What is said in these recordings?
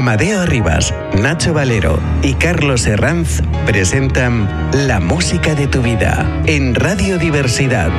Amadeo Rivas, Nacho Valero y Carlos Herranz presentan La música de tu vida en Radio Diversidad.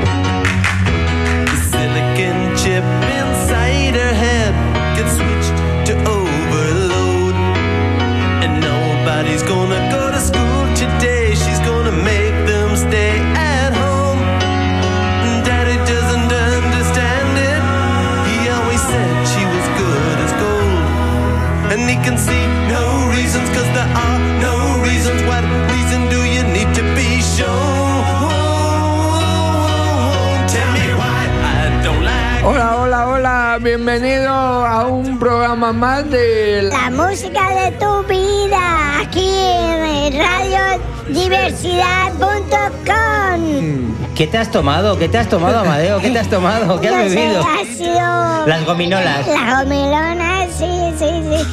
Bienvenido a un programa más de La música de tu vida, aquí en radiodiversidad.com. ¿Qué te has tomado? ¿Qué te has tomado, Amadeo? ¿Qué te has tomado? ¿Qué has No sé, bebido? ha sido... Las gominolas. Las gominolas, sí, sí, sí.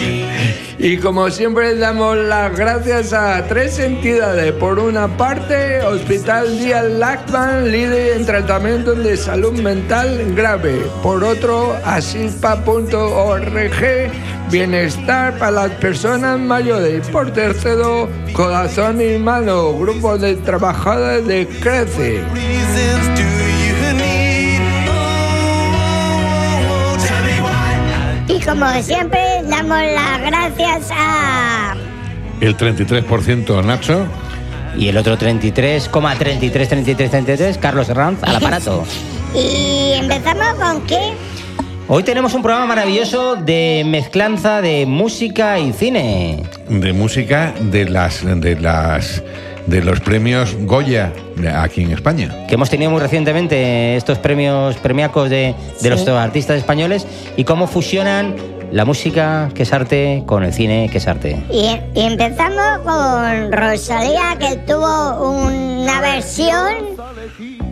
Y como siempre damos las gracias a tres entidades. Por una parte, Hospital Díaz Lachman, líder en tratamiento de salud mental grave. Por otro, asilpa.org, bienestar para las personas mayores. Por tercero, Corazón y Mano, grupo de trabajadores de Crece. Y como siempre, damos las gracias a... El 33% Nacho. Y el otro 33,33, 33, 33, Carlos Herranz, al aparato. Y empezamos con qué? Hoy tenemos un programa maravilloso de mezclanza de música y cine. De música de las de las de los premios Goya aquí en España. Que hemos tenido muy recientemente estos premios premiacos de, de los artistas españoles y cómo fusionan la música, que es arte, con el cine, que es arte. Y, y empezamos con Rosalía, que tuvo una versión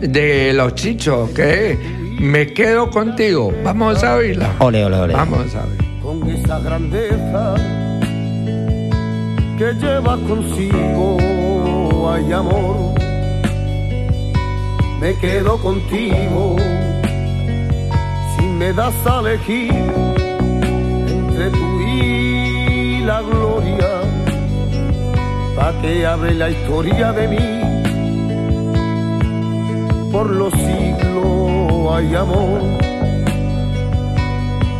De los chichos, que me quedo contigo. Vamos a oírla. Ole, ole, ole. Vamos a ver. con esa grandeza que lleva consigo, hay amor, me quedo contigo, si me das a elegir entre tú y la gloria, pa' que abre la historia de mí, por los siglos hay amor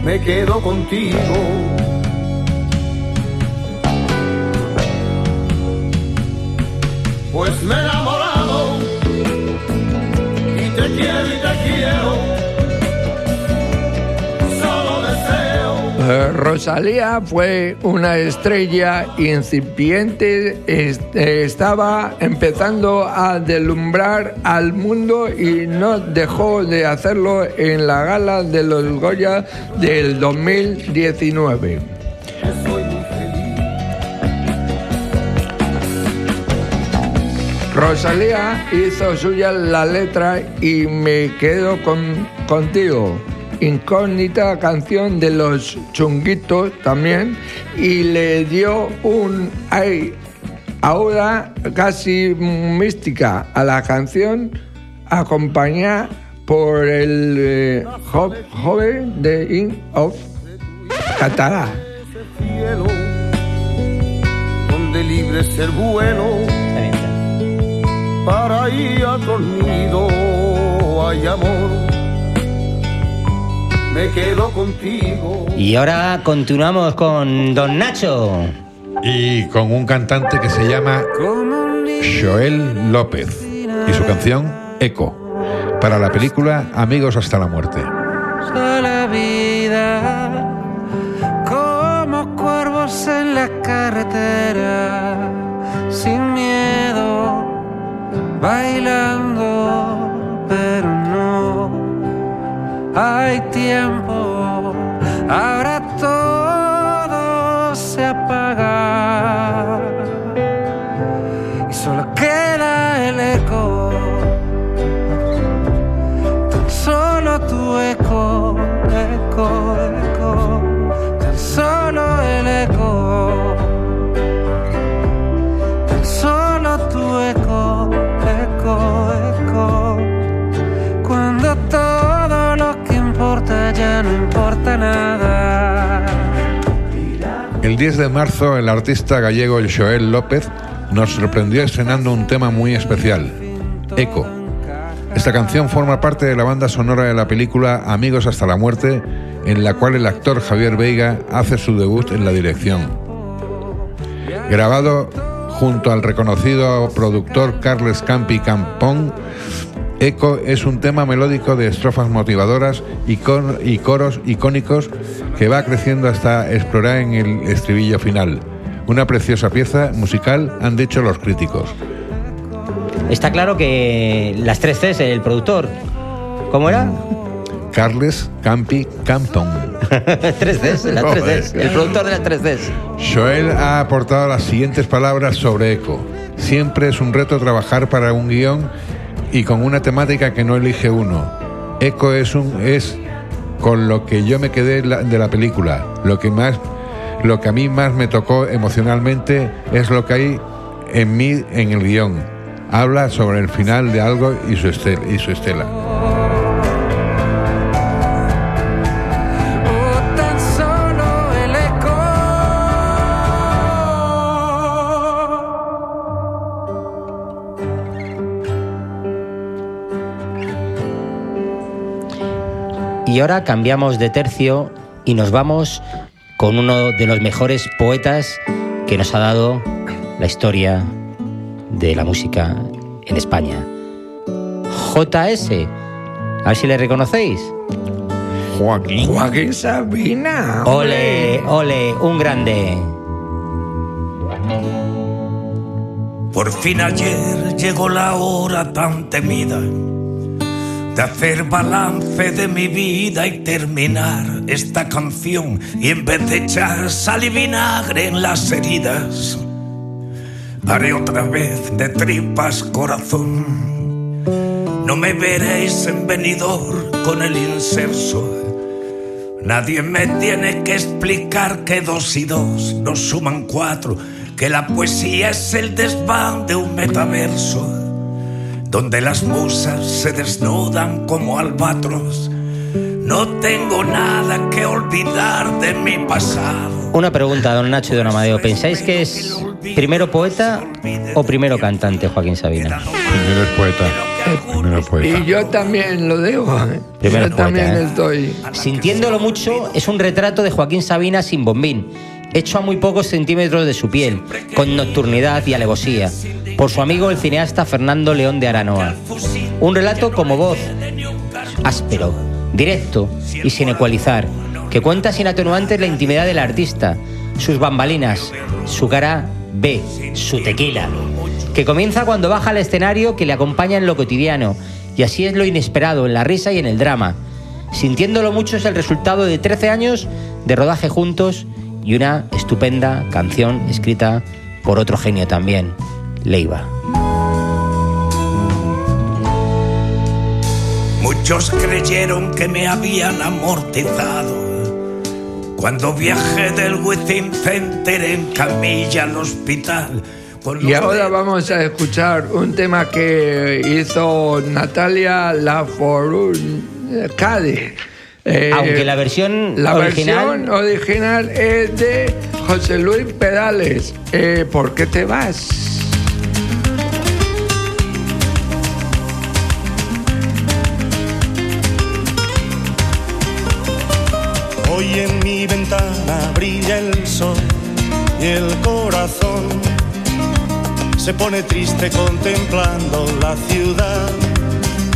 me quedo contigo. Pues me he Rosalía fue una estrella incipiente, eh, estaba empezando a deslumbrar al mundo y no dejó de hacerlo en la gala de los Goya del 2019. que soy muy feliz. Rosalía hizo suya la letra y me quedo con, contigo. Incógnita canción de los chunguitos también y le dio un ay, ahora casi mística a la canción acompañada por el eh, jo- joven de In of cielo donde libre ser bueno para ir a otro nido hay amor me quedo contigo Y ahora continuamos con Don Nacho. Y con un cantante que se llama Joel López y su canción Eco para la película Amigos hasta la muerte. la vida como cuervos en la carretera sin miedo bailando hay tiempo ahora todo se apaga 10 de marzo, el artista gallego el Joel López nos sorprendió estrenando un tema muy especial, Eco. Esta canción forma parte de la banda sonora de la película Amigos hasta la muerte, en la cual el actor Javier Veiga hace su debut en la dirección. Grabado junto al reconocido productor Carles Campi Campón, Eco es un tema melódico de estrofas motivadoras y, y coros icónicos que va creciendo hasta explorar en el estribillo final. Una preciosa pieza musical, han dicho los críticos. Está claro que las tres Cs, el productor. ¿Cómo era? Carles Campi Cs, las tres Cs. El productor de las tres Cs. Joel ha aportado las siguientes palabras sobre Eco. Siempre es un reto trabajar para un guion y con una temática que no elige uno. Eco es un es con lo que yo me quedé de la película. Lo que más lo que a mí más me tocó emocionalmente es lo que hay en mí en el guion. Habla sobre el final de algo y su y su estela. Y ahora cambiamos de tercio y nos vamos con uno de los mejores poetas que nos ha dado la historia de la música en España. JS. A ver si le reconocéis. Joaquín. Joaquín Sabina. Ole, ole, un grande. Por fin ayer llegó la hora tan temida de hacer balance de mi vida y terminar esta canción y en vez de echar sal y vinagre en las heridas haré otra vez de tripas corazón. No me veréis en venidor con el inserso. Nadie me tiene que explicar que dos y dos no suman cuatro, que la poesía es el desván de un metaverso, donde las musas se desnudan como albatros. No tengo nada que olvidar de mi pasado. Una pregunta, don Nacho y don Amadeo. ¿Pensáis que es primero poeta o primero cantante Joaquín Sabina? Primero es poeta. Primero es poeta. Y yo también lo digo. ¿eh? Primero yo poeta, también ¿eh? estoy. Sintiéndolo mucho, es un retrato de Joaquín Sabina sin bombín, hecho a muy pocos centímetros de su piel, con nocturnidad y alevosía, por su amigo el cineasta Fernando León de Aranoa. Un relato como voz, áspero, directo y sin ecualizar, que cuenta sin atenuantes la intimidad del artista, sus bambalinas, su cara B, su tequila, que comienza cuando baja al escenario que le acompaña en lo cotidiano, y así es lo inesperado, en la risa y en el drama. Sintiéndolo mucho es el resultado de 13 años de rodaje juntos y una estupenda canción escrita por otro genio también, Leiva. Muchos creyeron que me habían amortizado. Cuando viajé del Within Center en camilla al hospital. Y ahora vamos a escuchar un tema que hizo Natalia Lafourcade. Eh, Aunque la versión la original- versión original es de José Luis Pedales. Eh, ¿Por qué te vas? Hoy en mi ventana brilla el sol y el corazón se pone triste contemplando la ciudad.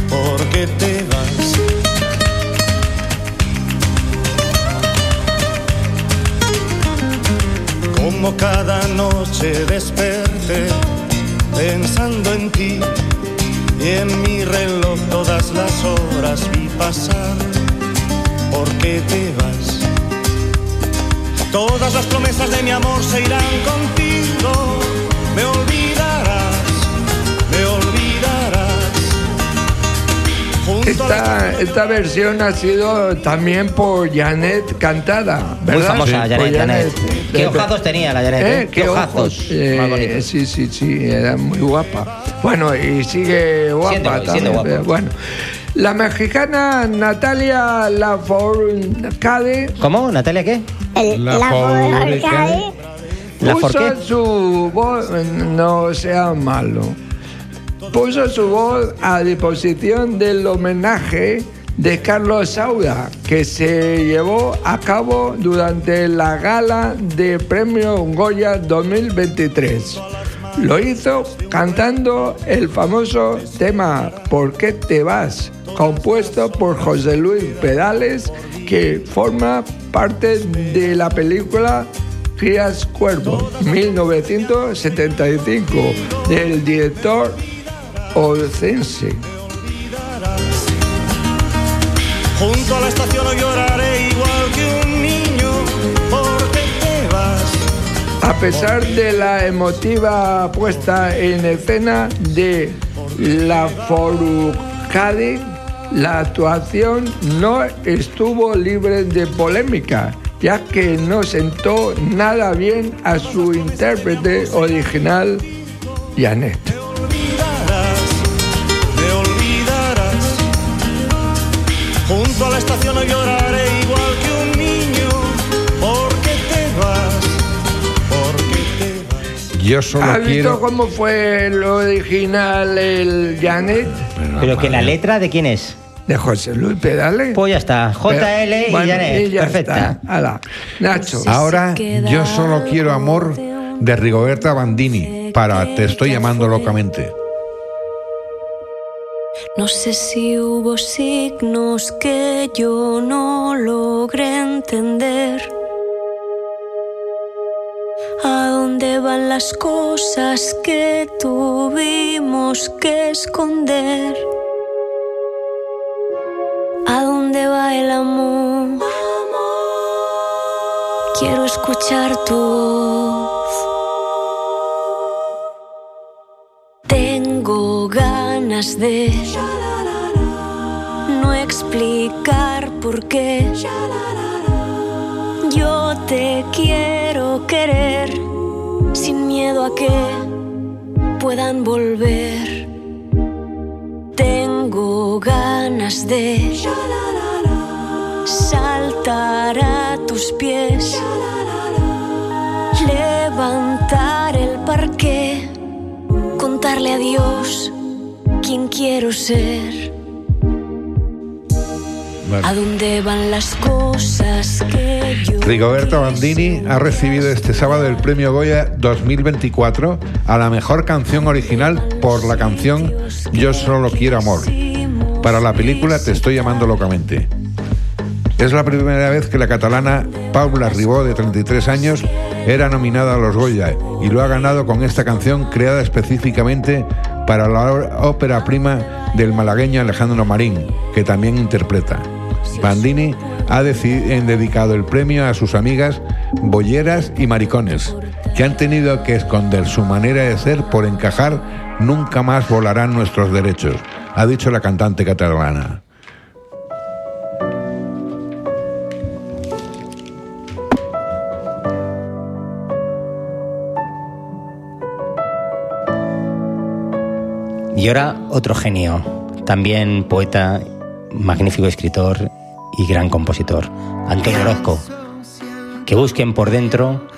¿Por qué te vas? Como cada noche desperté pensando en ti y en mi reloj todas las horas vi pasar. ¿Por qué te vas? Todas las promesas de mi amor se irán contigo. Me olvidarás, me olvidarás. Esta, esta versión ha sido también por Janet cantada, Muy ¿verdad? famosa, Por Janet, Janet. ¿Qué De- ojazos tenía la Janet? ¿Eh? eh? ¿Qué ojos? Eh, Más bonitos. sí, sí, sí, era muy guapa. Bueno, y sigue guapa Siendo- también. siendo guapa. pero Bueno, La mexicana Natalia Lafourcade ¿Cómo? ¿Natalia qué? El, La la Forcade. Forcade. ¿La puso su voz, no sea malo, puso su voz a disposición del homenaje de Carlos Sauda, que se llevó a cabo durante la gala de Premio Goya 2023. Lo hizo cantando el famoso tema ¿Por qué te vas? compuesto por José Luis Pedales, que forma parte de la película Crías Cuervo, 1975, del director Ocense. Junto a la estación lloraré igual que un A pesar de la emotiva puesta en escena de la Forucade, la actuación no estuvo libre de polémica, ya que no sentó nada bien a su intérprete original, Janet. Yo solo ¿Has visto cómo fue el original, el Janet? Pero que la letra de quién es? De José Luis Pedales. Pues ya está. JL y Bueno, Janet. y ya Perfecta. está. Hala. Nacho. Ahora yo solo quiero amor de Rigoberta Bandini para Te estoy llamando locamente. No sé si hubo signos que yo no logré entender. ¿A dónde van las cosas que tuvimos que esconder? ¿A dónde va el amor? Quiero escuchar tu voz. Tengo ganas de no explicar por qué. Yo te quiero querer miedo a que puedan volver. Tengo ganas de saltar a tus pies, levantar el parque, contarle a Dios quién quiero ser. ¿A dónde van las cosas que yo Rigoberta Bandini ha recibido este sábado el premio Goya 2024 a la mejor canción original por la canción Yo solo quiero amor. Para la película Te estoy llamando locamente. Es la primera vez que la catalana Paula Ribó, de 33 años, era nominada a los Goya y lo ha ganado con esta canción creada específicamente para la ópera prima del malagueño Alejandro Marín, que también interpreta. Bandini ha dedicado el premio a sus amigas bolleras y maricones, que han tenido que esconder su manera de ser por encajar Nunca más volarán nuestros derechos, ha dicho la cantante catalana. Y ahora otro genio, también poeta, magnífico escritor y gran compositor, Antonio Orozco. Que busquen por dentro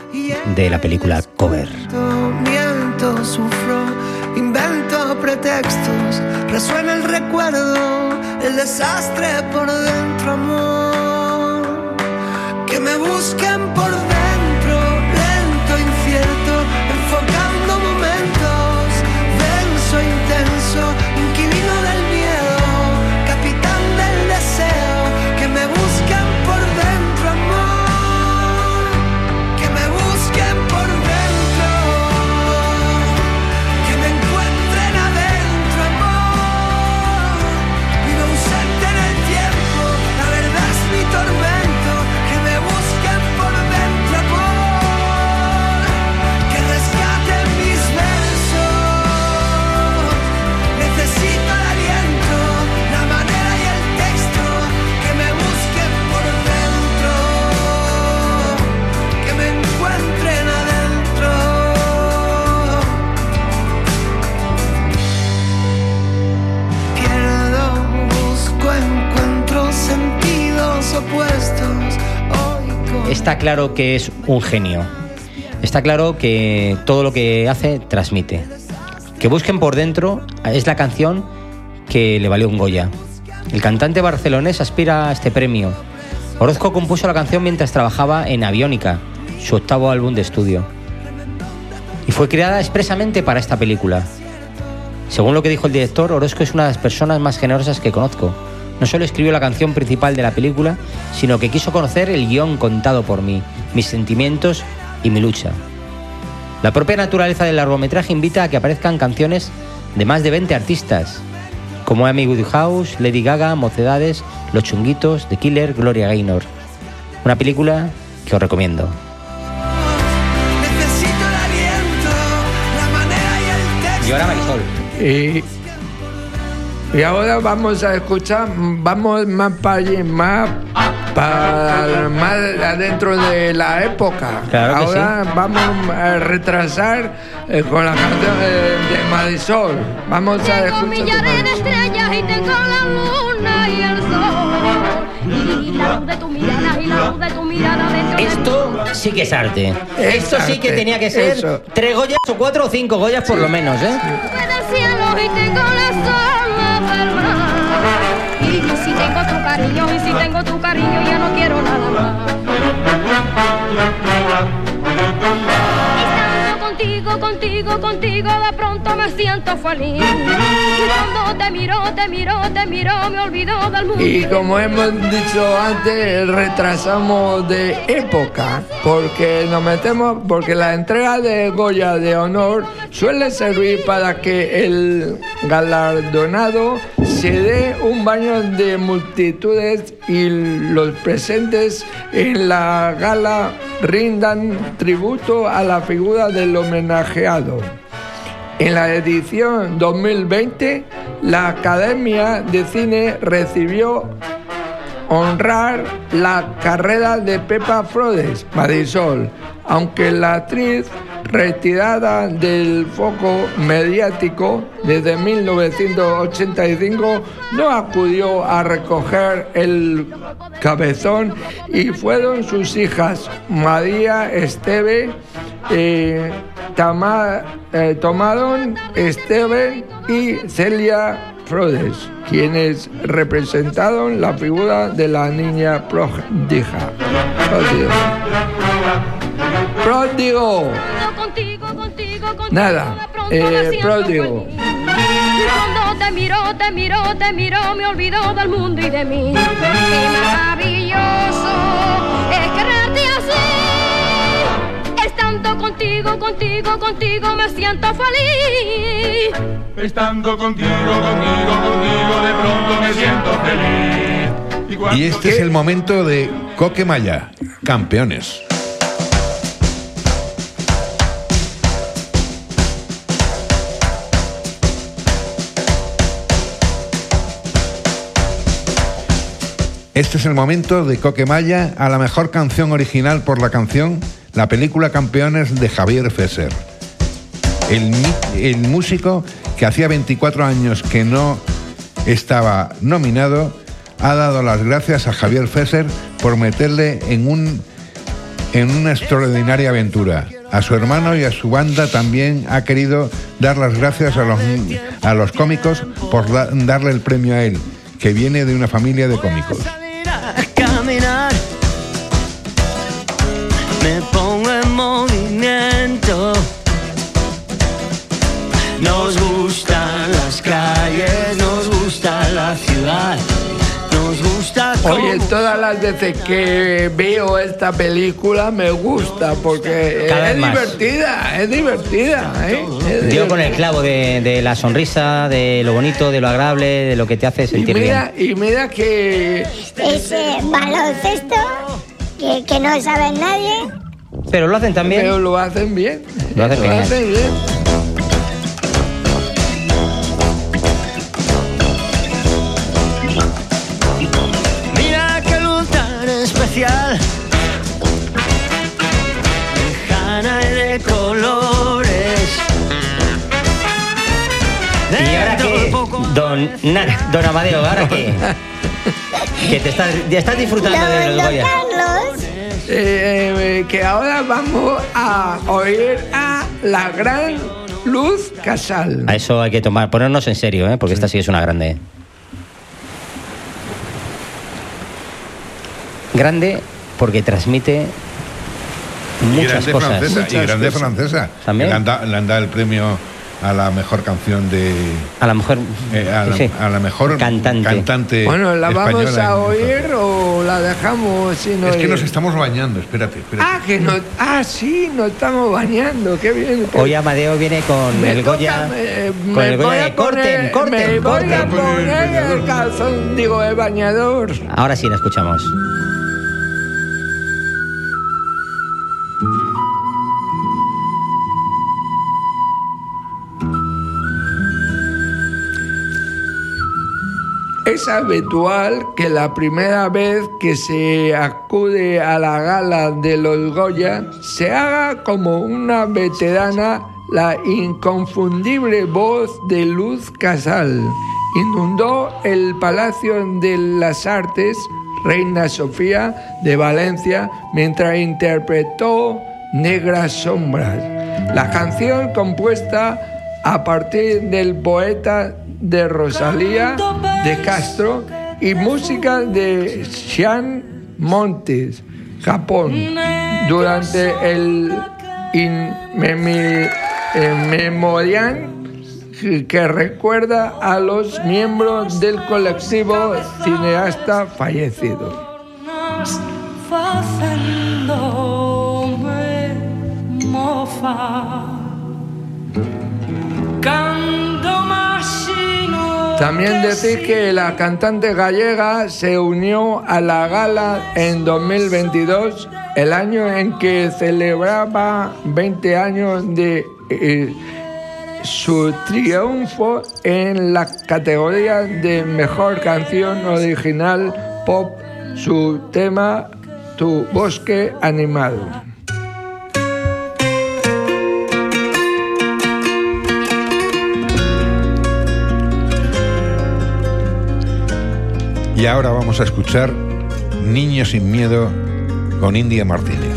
de la película Cover. miento, sufro, invento pretextos, resuena el recuerdo, el desastre por dentro, amor. Que me busquen por dentro, claro que es un genio. Está claro que todo lo que hace transmite. Que busquen por dentro es la canción que le valió un Goya. El cantante barcelonés aspira a este premio. Orozco compuso la canción mientras trabajaba en Aviónica, su octavo álbum de estudio. Y fue creada expresamente para esta película. Según lo que dijo el director, Orozco es una de las personas más generosas que conozco. No solo escribió la canción principal de la película, sino que quiso conocer el guion contado por mí, mis sentimientos y mi lucha. La propia naturaleza del largometraje invita a que aparezcan canciones de más de 20 artistas, como Amy Woodhouse, Lady Gaga, Mocedades, Los Chunguitos, The Killer, Gloria Gaynor. Una película que os recomiendo. Necesito el aliento, la manera y el texto. Y ahora Marisol. Y, y ahora vamos a escuchar, vamos más para allí, más para más adentro de la época. Claro ahora vamos a retrasar eh, con la canción eh, de Marisol. Vamos a Tengo escuchar. millares de estrellas y tengo la luna y el sol. Y la luz de tu mirada y la luz de tu mirada dentro de Esto sí que es arte. Es Esto sí que arte, tenía que ser eso. tres Goyas o cuatro o cinco Goyas por lo menos, ¿eh? cielo y tengo las olas tengo tu cariño y si tengo tu cariño ya no quiero nada más. Contigo, contigo, contigo, de pronto me siento feliz. Y cuando te miro, te miro, te miro, me olvido del mundo. Y como hemos dicho antes, retrasamos de época, porque nos metemos, porque la entrega de Goya de honor suele servir para que el galardonado se dé un baño de multitudes y los presentes en la gala rindan tributo a la figura del En la edición 2020, la Academia de Cine recibió honrar la carrera de Pepa Flores, Marisol, aunque la actriz retirada del foco mediático desde 1985 no acudió a recoger el cabezón y fueron sus hijas María Esteve eh, Tama- eh, tomaron Esteban y Celia Flores, quienes representaron la figura de la niña pródiga. Pródigo. Pródigo. Nada, eh, pródigo. cuando te miro, te miro, te miro, me olvido del mundo y de mí. Qué maravilloso Estando contigo, contigo, contigo, me siento feliz. Estando contigo, contigo, contigo, de pronto me siento feliz. Y este es el momento de Coquemaya, campeones. Este es el momento de Coquemaya a la mejor canción original por la canción, la película Campeones de Javier Fesser. El, músico que hacía 24 años que no estaba nominado ha dado las gracias a Javier Fesser por meterle en, un, en una extraordinaria aventura. A su hermano y a su banda también ha querido dar las gracias a los, a los cómicos por da- darle el premio a él, que viene de una familia de cómicos. Movimiento. Nos gustan las calles, nos gusta la ciudad, nos gusta Oye, todas las veces que veo esta película me gusta porque Cada es divertida, es divertida. ¿eh? Es Dio con el clavo de, de la sonrisa, de lo bonito, de lo agradable, de lo que te hace Y sentir mira, bien. y mira que Ese baloncesto que, que no sabe nadie. Pero lo hacen también. pero lo hacen bien. Lo hacen bien. hacen bien. Mira qué luz tan especial, lejana y de colores. ¿Y ahora qué? Don, Na- don Amadeo, ¿ahora qué? Que te estás, ya estás disfrutando Don, de los Goya. Carlos, Eh, que ahora vamos a oír a la gran Luz Casal. A eso hay que tomar, ponernos en serio, ¿eh? porque esta sí es una grande. Grande porque transmite Y muchas grande cosas. francesa, y grande cosas. francesa. También. Le han, da- le han dado el premio a la mejor canción de. A la mejor. a, la, sí. a la mejor cantante. Bueno, ¿la vamos a oír o la dejamos sin Es que nos estamos bañando, espérate, espérate. Ah, que no, ah, sí, nos estamos bañando, qué bien. Hoy Amadeo viene con Me el toca, Goya. me- con me el Goya de corten, corten, Me voy a corten. poner el calzón, digo, el bañador. Ahora sí la escuchamos. Es habitual que la primera vez que se acude a la gala de los Goya se haga como una veterana la inconfundible voz de Luz Casal. Inundó el Palacio de las Artes Reina Sofía de Valencia mientras interpretó Negras Sombras. La canción compuesta a partir del poeta de Rosalía de Castro y música de Sean Montes, Japón, durante el Memorial que- recuerda a los miembros del colectivo cineasta fallecido. mofa También decir que la cantante gallega se unió a la gala en 2022, el año en que celebraba 20 años de eh, su triunfo en la categoría de mejor canción original pop, su tema Tu bosque animado. Y ahora vamos a escuchar Niño sin miedo con India Martínez.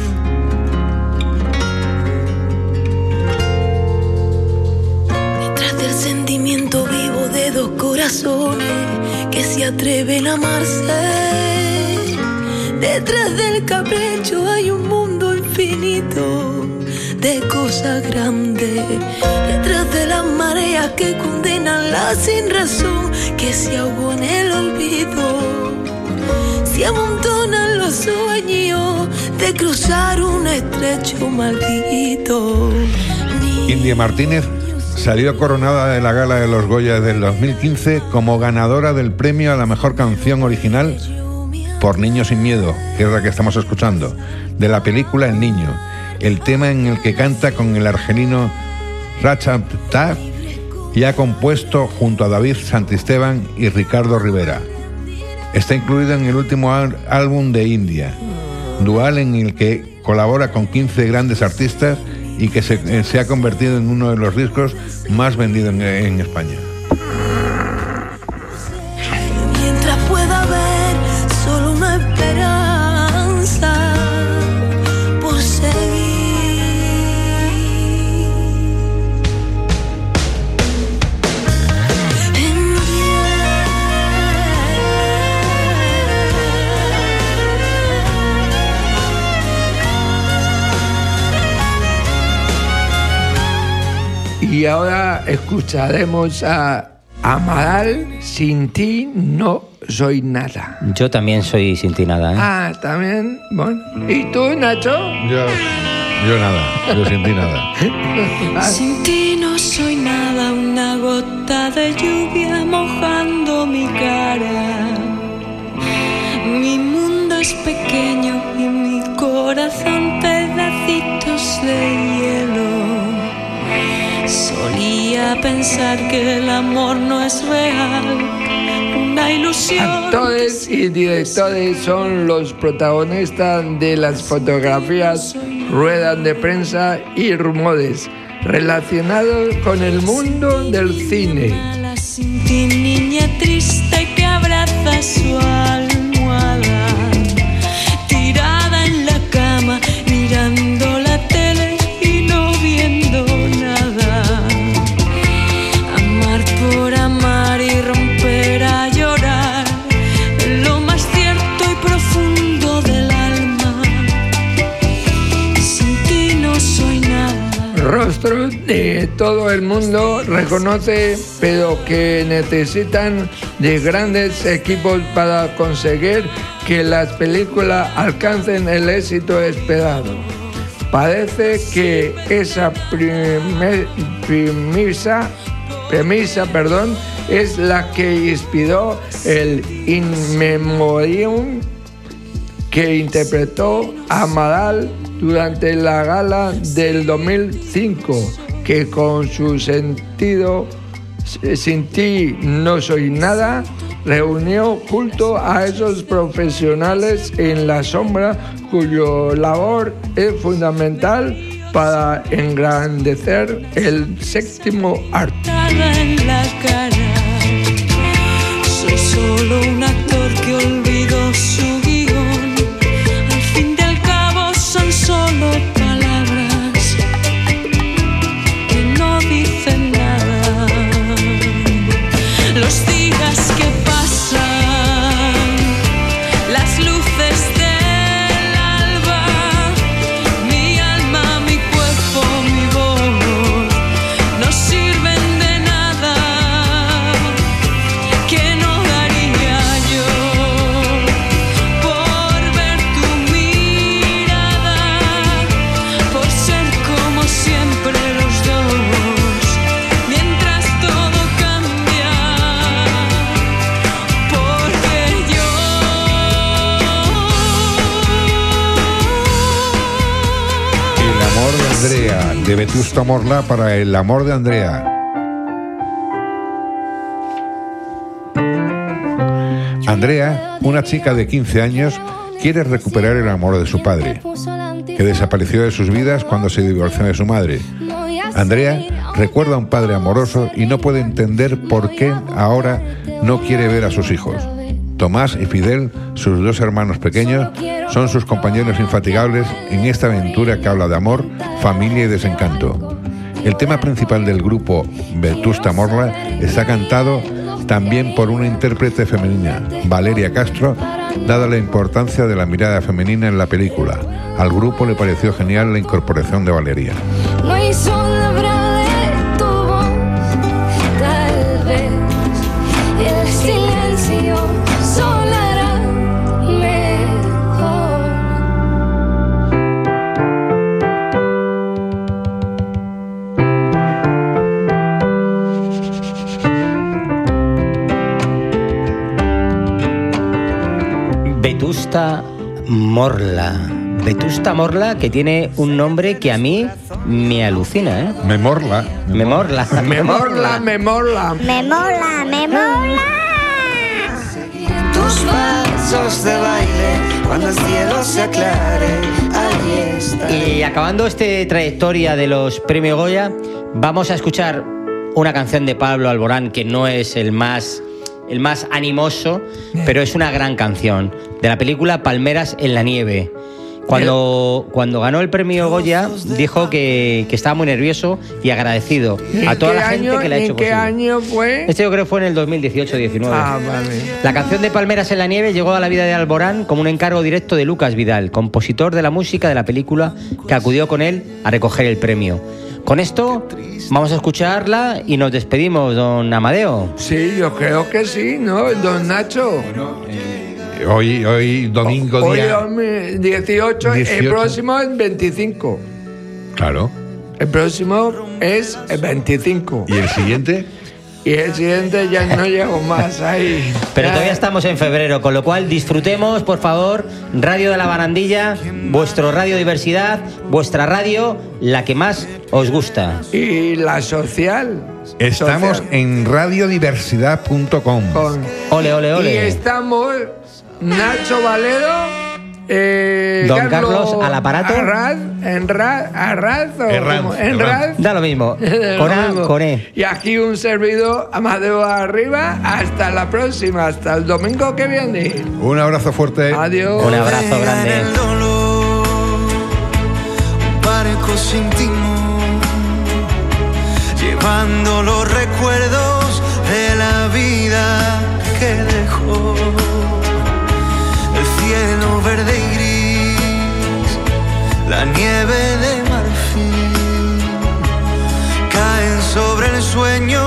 Detrás del sentimiento vivo de dos corazones que se atreven a amarse. Detrás del capricho hay un mundo infinito de cosas grandes. Detrás de las mareas que condenan la sin razón que se en el olvido. Se los sueños de cruzar un estrecho maldito. India Martínez salió coronada de la gala de los Goya del 2015 como ganadora del premio a la mejor canción original por Niño sin Miedo, que es la que estamos escuchando, de la película El Niño, el tema en el que canta con el argelino Rachab Taf y ha compuesto junto a David Santisteban y Ricardo Rivera. Está incluido en el último álbum de India, dual en el que colabora con 15 grandes artistas y que se, eh, se ha convertido en uno de los discos más vendidos en, en España. Escucharemos a Amaral, sin ti no soy nada. Yo también soy sin ti nada, ¿eh? Ah, también, bueno. ¿Y tú, Nacho? Yo, yo nada, yo sentí nada. Sin ti no soy nada, una gota de lluvia mojando mi cara. Mi mundo es pequeño y mi corazón pedacitos de Pensar que el amor no es real, una ilusión. Actores y directores son los protagonistas de las fotografías, ruedas de prensa y rumores relacionados con el mundo del cine. Sin ti, niña triste que abraza su todo el mundo reconoce, pero que necesitan de grandes equipos para conseguir que las películas alcancen el éxito esperado. Parece que esa premisa, premisa perdón, es la que inspiró el In Memoriam que interpretó Amaral durante la gala del 2005, que con su sentido eh, Sin ti no soy nada, reunió culto a esos profesionales en la sombra cuyo labor es fundamental para engrandecer el séptimo arte. Morla para el amor de Andrea. Andrea, una chica de 15 años, quiere recuperar el amor de su padre, que desapareció de sus vidas cuando se divorció de su madre. Andrea recuerda a un padre amoroso y no puede entender por qué ahora no quiere ver a sus hijos. Tomás y Fidel, sus dos hermanos pequeños, son sus compañeros infatigables en esta aventura que habla de amor, familia y desencanto. El tema principal del grupo Vetusta Morla está cantado también por una intérprete femenina, Valeria Castro, dada la importancia de la mirada femenina en la película. Al grupo le pareció genial la incorporación de Valeria. Vetusta Morla. Vetusta Morla, que tiene un nombre que a mí me alucina, ¿eh? Me morla. Me morla. Me morla, me morla. Me mola, me mola. Tus pasos de baile, cuando el cielo se aclare, ahí está. Y acabando este trayectoria de los premios Goya, vamos a escuchar una canción de Pablo Alborán que no es el más el más animoso, pero es una gran canción de la película Palmeras en la nieve. Cuando, cuando ganó el premio Goya, dijo que, que estaba muy nervioso y agradecido ¿Y a en toda qué la gente año- que le ha ¿En hecho qué posible. año fue? Este yo creo que fue en el 2018-19. Ah, vale. La canción de Palmeras en la nieve llegó a la vida de Alborán como un encargo directo de Lucas Vidal, compositor de la música de la película que acudió con él a recoger el premio. Con esto vamos a escucharla y nos despedimos, don Amadeo. Sí, yo creo que sí, ¿no? Don Nacho. Hoy, hoy domingo Hoy día. hombre, 18, el 18. próximo es 25. Claro. El próximo es el 25. ¿Y el siguiente? Y el siguiente ya no llego más ahí. Pero todavía estamos en febrero, con lo cual disfrutemos, por favor, Radio de la Barandilla, vuestro Radio Diversidad, vuestra radio, la que más os gusta. Y la social. Estamos Social. en radiodiversidad.com. Con- Ole, ole, Y ole. estamos Nacho Valero, eh, Don Carlos, al aparato. Arraz, Enra- Arraz o Herranz, como-. Enraz. Da lo mismo. Lo Con A, mismo. con E. Y aquí un servidor, Amadeo Arriba. Hasta la próxima, hasta el domingo que viene. Un abrazo fuerte. Adiós. Un abrazo grande. barco sin timón, llevando los recuerdos de la vida que dejó. El cielo verde la nieve de marfil caen sobre el sueño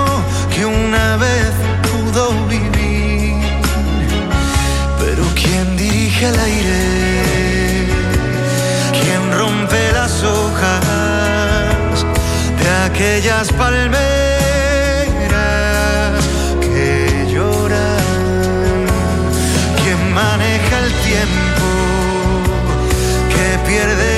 que una vez pudo vivir. Pero ¿quién dirige el aire? ¿Quién rompe las hojas de aquellas palmeras que lloran? ¿Quién maneja el tiempo que pierde?